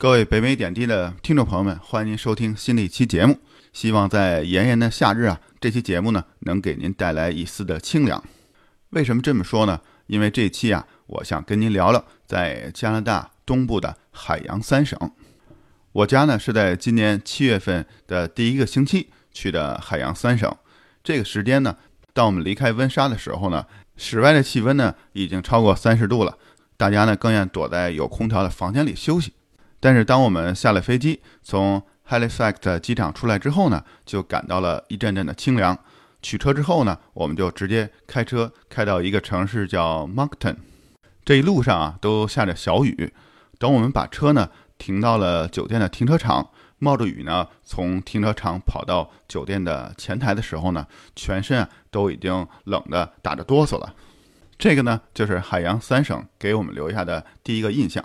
各位北美点滴的听众朋友们，欢迎您收听新的一期节目。希望在炎炎的夏日啊，这期节目呢能给您带来一丝的清凉。为什么这么说呢？因为这期啊，我想跟您聊聊在加拿大东部的海洋三省。我家呢是在今年七月份的第一个星期去的海洋三省。这个时间呢，当我们离开温莎的时候呢，室外的气温呢已经超过三十度了，大家呢更愿躲在有空调的房间里休息。但是当我们下了飞机，从 Halifax 机场出来之后呢，就感到了一阵阵的清凉。取车之后呢，我们就直接开车开到一个城市叫 Moncton。这一路上啊，都下着小雨。等我们把车呢停到了酒店的停车场，冒着雨呢从停车场跑到酒店的前台的时候呢，全身啊都已经冷得打着哆嗦了。这个呢，就是海洋三省给我们留下的第一个印象。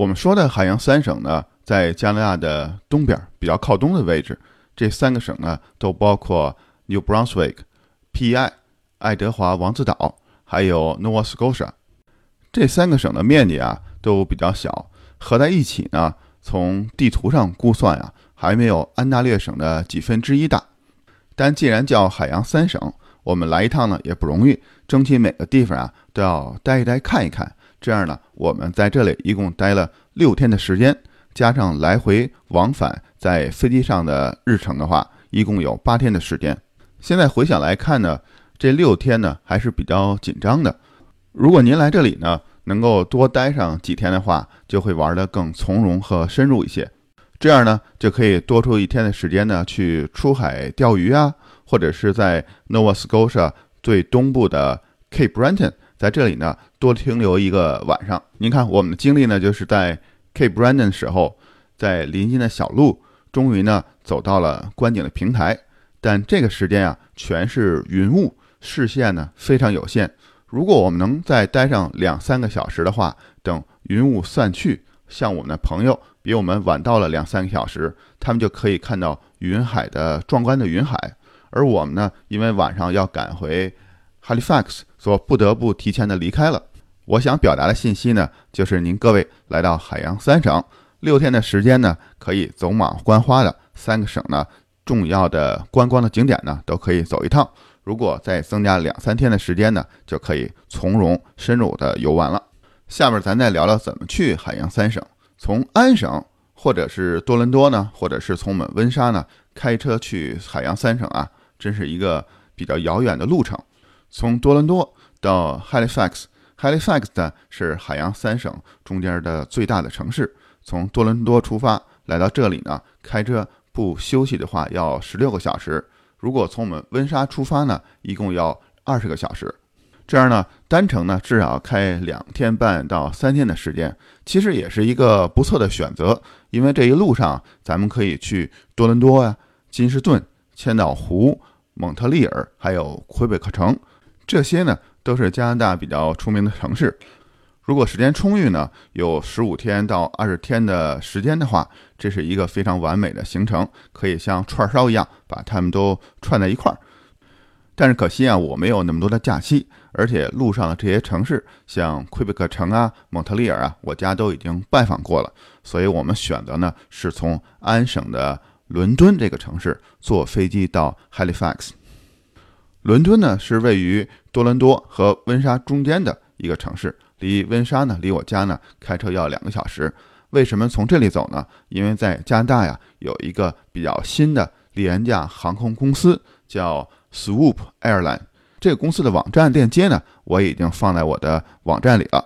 我们说的海洋三省呢，在加拿大的东边，比较靠东的位置。这三个省呢，都包括 New Brunswick、PEI、爱德华王子岛，还有 Nova Scotia。这三个省的面积啊，都比较小，合在一起呢，从地图上估算啊，还没有安大略省的几分之一大。但既然叫海洋三省，我们来一趟呢也不容易，争取每个地方啊都要待一待、看一看。这样呢，我们在这里一共待了六天的时间，加上来回往返在飞机上的日程的话，一共有八天的时间。现在回想来看呢，这六天呢还是比较紧张的。如果您来这里呢，能够多待上几天的话，就会玩得更从容和深入一些。这样呢，就可以多出一天的时间呢，去出海钓鱼啊，或者是在 Nova Scotia 最东部的 Cape Breton。在这里呢，多停留一个晚上。您看，我们的经历呢，就是在 Cape Brandon 时候，在临近的小路，终于呢走到了观景的平台。但这个时间啊，全是云雾，视线呢非常有限。如果我们能再待上两三个小时的话，等云雾散去，像我们的朋友比我们晚到了两三个小时，他们就可以看到云海的壮观的云海。而我们呢，因为晚上要赶回 Halifax。所不得不提前的离开了。我想表达的信息呢，就是您各位来到海洋三省六天的时间呢，可以走马观花的三个省呢，重要的观光的景点呢，都可以走一趟。如果再增加两三天的时间呢，就可以从容深入的游玩了。下面咱再聊聊怎么去海洋三省。从安省或者是多伦多呢，或者是从我们温莎呢，开车去海洋三省啊，真是一个比较遥远的路程。从多伦多到 Halifax，Halifax 呢是海洋三省中间的最大的城市。从多伦多出发来到这里呢，开车不休息的话要十六个小时。如果从我们温莎出发呢，一共要二十个小时。这样呢，单程呢至少开两天半到三天的时间，其实也是一个不错的选择。因为这一路上咱们可以去多伦多呀、金士顿、千岛湖、蒙特利尔，还有魁北克城。这些呢都是加拿大比较出名的城市。如果时间充裕呢，有十五天到二十天的时间的话，这是一个非常完美的行程，可以像串烧一样把它们都串在一块儿。但是可惜啊，我没有那么多的假期，而且路上的这些城市，像魁北克城啊、蒙特利尔啊，我家都已经拜访过了。所以我们选择呢是从安省的伦敦这个城市坐飞机到 Halifax。伦敦呢是位于多伦多和温莎中间的一个城市，离温莎呢，离我家呢开车要两个小时。为什么从这里走呢？因为在加拿大呀，有一个比较新的廉价航空公司叫 Swoop Airline。这个公司的网站链接呢，我已经放在我的网站里了。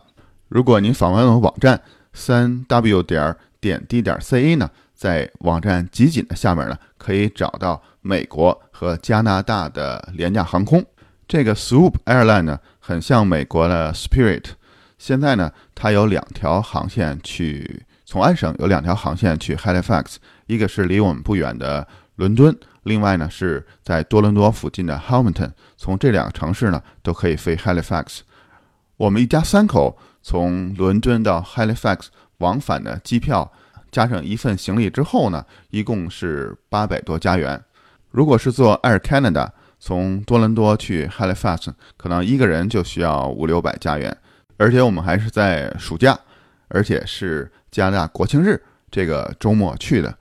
如果您访问我网站三 w 点点 d 点 ca 呢，在网站集锦的下面呢，可以找到美国和加拿大的廉价航空。这个 Swoop Airline 呢，很像美国的 Spirit。现在呢，它有两条航线去从安省有两条航线去 Halifax，一个是离我们不远的伦敦，另外呢是在多伦多附近的 Hamilton。从这两个城市呢，都可以飞 Halifax。我们一家三口从伦敦到 Halifax 往返的机票，加上一份行李之后呢，一共是八百多加元。如果是坐 Air Canada 从多伦多去 Halifax，可能一个人就需要五六百加元。而且我们还是在暑假，而且是加拿大国庆日这个周末去的。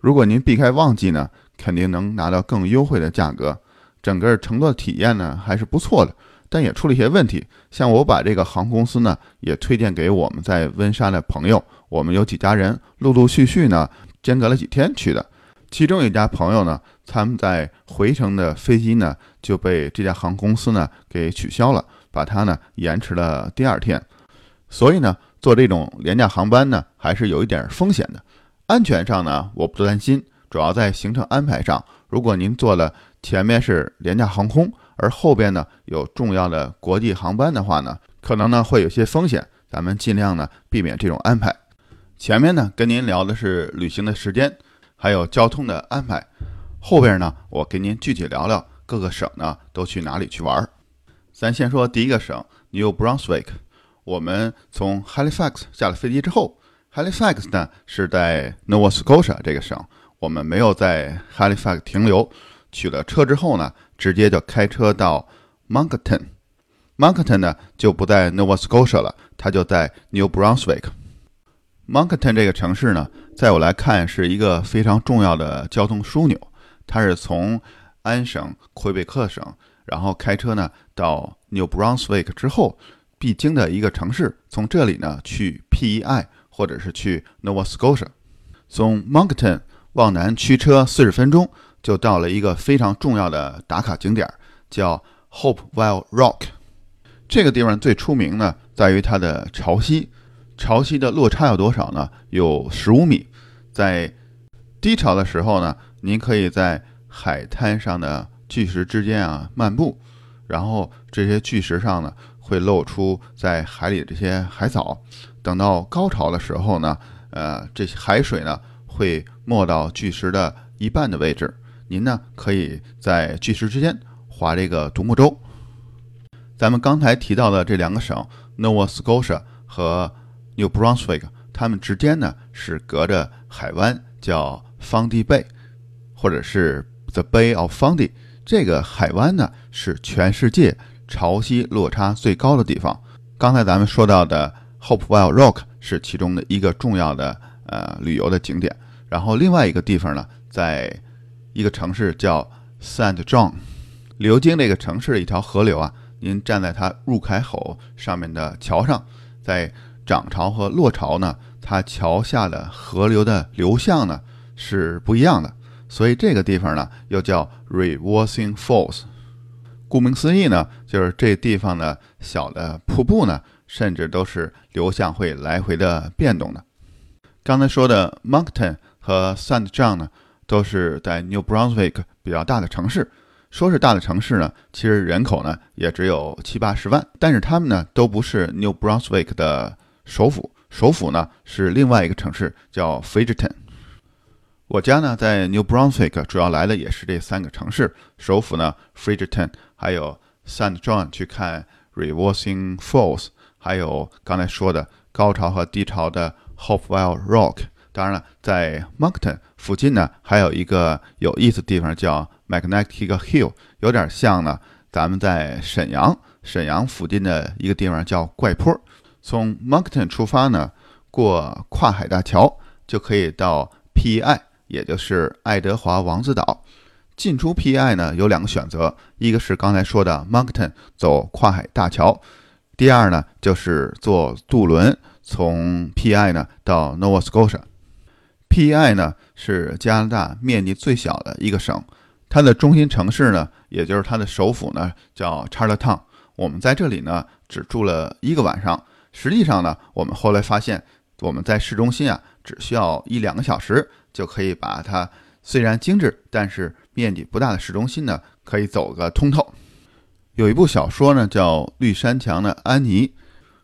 如果您避开旺季呢，肯定能拿到更优惠的价格。整个乘坐体验呢还是不错的，但也出了一些问题。像我把这个航空公司呢也推荐给我们在温莎的朋友，我们有几家人陆陆续续呢间隔了几天去的。其中一家朋友呢，他们在回程的飞机呢就被这家航空公司呢给取消了。把它呢延迟了第二天，所以呢坐这种廉价航班呢还是有一点风险的。安全上呢我不担心，主要在行程安排上。如果您坐了前面是廉价航空，而后边呢有重要的国际航班的话呢，可能呢会有些风险。咱们尽量呢避免这种安排。前面呢跟您聊的是旅行的时间，还有交通的安排。后边呢我给您具体聊聊各个省呢都去哪里去玩。咱先说第一个省 New Brunswick。我们从 Halifax 下了飞机之后，Halifax 呢是在 Nova Scotia 这个省。我们没有在 Halifax 停留，取了车之后呢，直接就开车到 Moncton。Moncton 呢就不在 Nova Scotia 了，它就在 New Brunswick。Moncton 这个城市呢，在我来看是一个非常重要的交通枢纽。它是从安省魁北克省。然后开车呢到 New Brunswick 之后必经的一个城市，从这里呢去 PEI 或者是去 Nova Scotia，从 Moncton 往南驱车四十分钟就到了一个非常重要的打卡景点，叫 Hopewell Rock。这个地方最出名呢在于它的潮汐，潮汐的落差有多少呢？有十五米。在低潮的时候呢，您可以在海滩上的。巨石之间啊，漫步，然后这些巨石上呢，会露出在海里的这些海藻。等到高潮的时候呢，呃，这些海水呢会没到巨石的一半的位置。您呢可以在巨石之间划这个独木舟。咱们刚才提到的这两个省，Nova Scotia 和 New Brunswick，它们之间呢是隔着海湾，叫 Fundy Bay，或者是 The Bay of Fundy。这个海湾呢，是全世界潮汐落差最高的地方。刚才咱们说到的 Hopewell Rock 是其中的一个重要的呃旅游的景点。然后另外一个地方呢，在一个城市叫 Saint John，流经这个城市的一条河流啊。您站在它入海口上面的桥上，在涨潮和落潮呢，它桥下的河流的流向呢是不一样的。所以这个地方呢，又叫 Reversing Falls。顾名思义呢，就是这地方的小的瀑布呢，甚至都是流向会来回的变动的。刚才说的 Moncton 和 Saint John 呢，都是在 New Brunswick 比较大的城市。说是大的城市呢，其实人口呢也只有七八十万。但是他们呢，都不是 New Brunswick 的首府，首府呢是另外一个城市，叫 Fredericton。我家呢在 New Brunswick，主要来的也是这三个城市，首府呢 Fredericton，还有 Saint John 去看 Reversing Falls，还有刚才说的高潮和低潮的 Hopewell Rock。当然了，在 Moncton 附近呢还有一个有意思的地方叫 Magnetic Hill，有点像呢咱们在沈阳，沈阳附近的一个地方叫怪坡。从 Moncton 出发呢，过跨海大桥就可以到 PEI。也就是爱德华王子岛，进出 PEI 呢有两个选择，一个是刚才说的 Moncton 走跨海大桥，第二呢就是坐渡轮从 PEI 呢到 Nova Scotia。PEI 呢是加拿大面积最小的一个省，它的中心城市呢，也就是它的首府呢叫 Charlottetown。我们在这里呢只住了一个晚上，实际上呢我们后来发现我们在市中心啊只需要一两个小时。就可以把它虽然精致，但是面积不大的市中心呢，可以走个通透。有一部小说呢，叫《绿山墙的安妮》。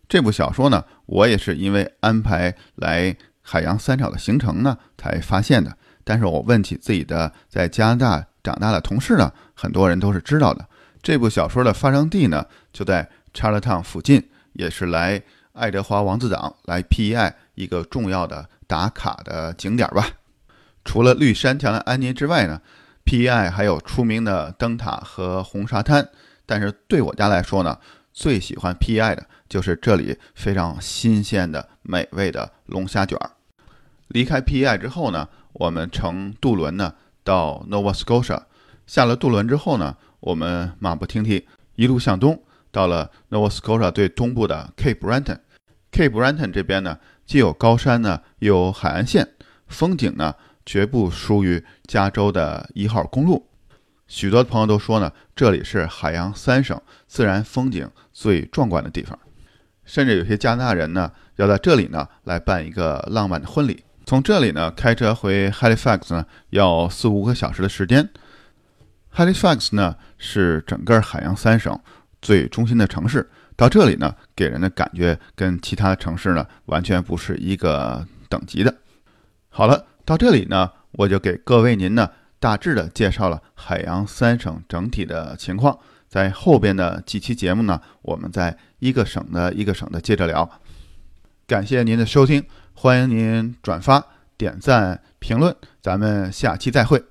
这部小说呢，我也是因为安排来海洋三场的行程呢，才发现的。但是我问起自己的在加拿大长大的同事呢，很多人都是知道的。这部小说的发生地呢，就在 Charlottetown 附近，也是来爱德华王子岛来 PEI 一个重要的打卡的景点吧。除了绿山墙的安妮之外呢，PEI 还有出名的灯塔和红沙滩。但是对我家来说呢，最喜欢 PEI 的就是这里非常新鲜的美味的龙虾卷儿。离开 PEI 之后呢，我们乘渡轮呢到 Nova Scotia。下了渡轮之后呢，我们马不停蹄一路向东，到了 Nova Scotia 最东部的 Cape Breton。Cape Breton 这边呢，既有高山呢，又有海岸线，风景呢绝不输于加州的一号公路。许多朋友都说呢，这里是海洋三省自然风景最壮观的地方，甚至有些加拿大人呢要在这里呢来办一个浪漫的婚礼。从这里呢开车回 Halifax 呢要四五个小时的时间。Halifax 呢是整个海洋三省最中心的城市，到这里呢给人的感觉跟其他城市呢完全不是一个等级的。好了，到这里呢我就给各位您呢。大致的介绍了海洋三省整体的情况，在后边的几期节目呢，我们再一个省的一个省的接着聊。感谢您的收听，欢迎您转发、点赞、评论，咱们下期再会。